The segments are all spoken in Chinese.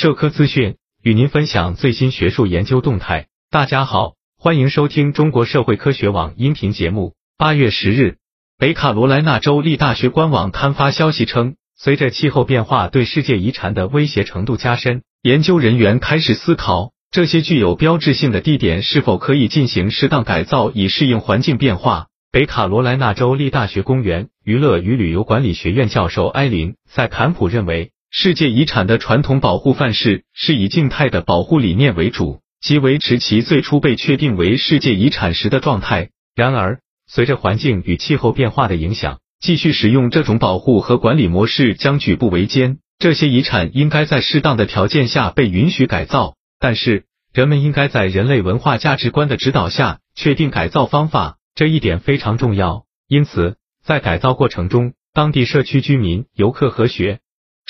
社科资讯与您分享最新学术研究动态。大家好，欢迎收听中国社会科学网音频节目。八月十日，北卡罗来纳州立大学官网刊发消息称，随着气候变化对世界遗产的威胁程度加深，研究人员开始思考这些具有标志性的地点是否可以进行适当改造，以适应环境变化。北卡罗来纳州立大学公园娱乐与旅游管理学院教授埃琳·塞坎普认为。世界遗产的传统保护范式是以静态的保护理念为主，即维持其最初被确定为世界遗产时的状态。然而，随着环境与气候变化的影响，继续使用这种保护和管理模式将举步维艰。这些遗产应该在适当的条件下被允许改造，但是人们应该在人类文化价值观的指导下确定改造方法，这一点非常重要。因此，在改造过程中，当地社区居民、游客和学。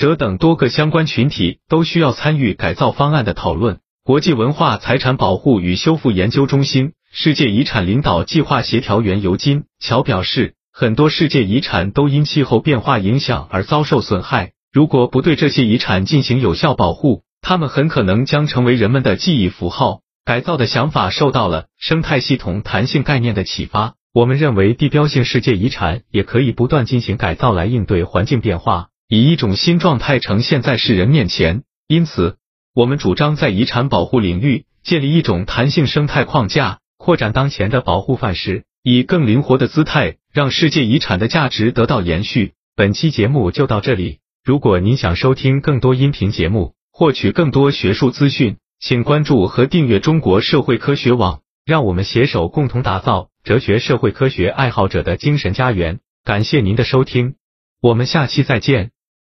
者等多个相关群体都需要参与改造方案的讨论。国际文化财产保护与修复研究中心世界遗产领导计划协调员尤金·乔表示，很多世界遗产都因气候变化影响而遭受损害。如果不对这些遗产进行有效保护，它们很可能将成为人们的记忆符号。改造的想法受到了生态系统弹性概念的启发。我们认为，地标性世界遗产也可以不断进行改造来应对环境变化。以一种新状态呈现在世人面前，因此，我们主张在遗产保护领域建立一种弹性生态框架，扩展当前的保护范式，以更灵活的姿态让世界遗产的价值得到延续。本期节目就到这里，如果您想收听更多音频节目，获取更多学术资讯，请关注和订阅中国社会科学网，让我们携手共同打造哲学社会科学爱好者的精神家园。感谢您的收听，我们下期再见。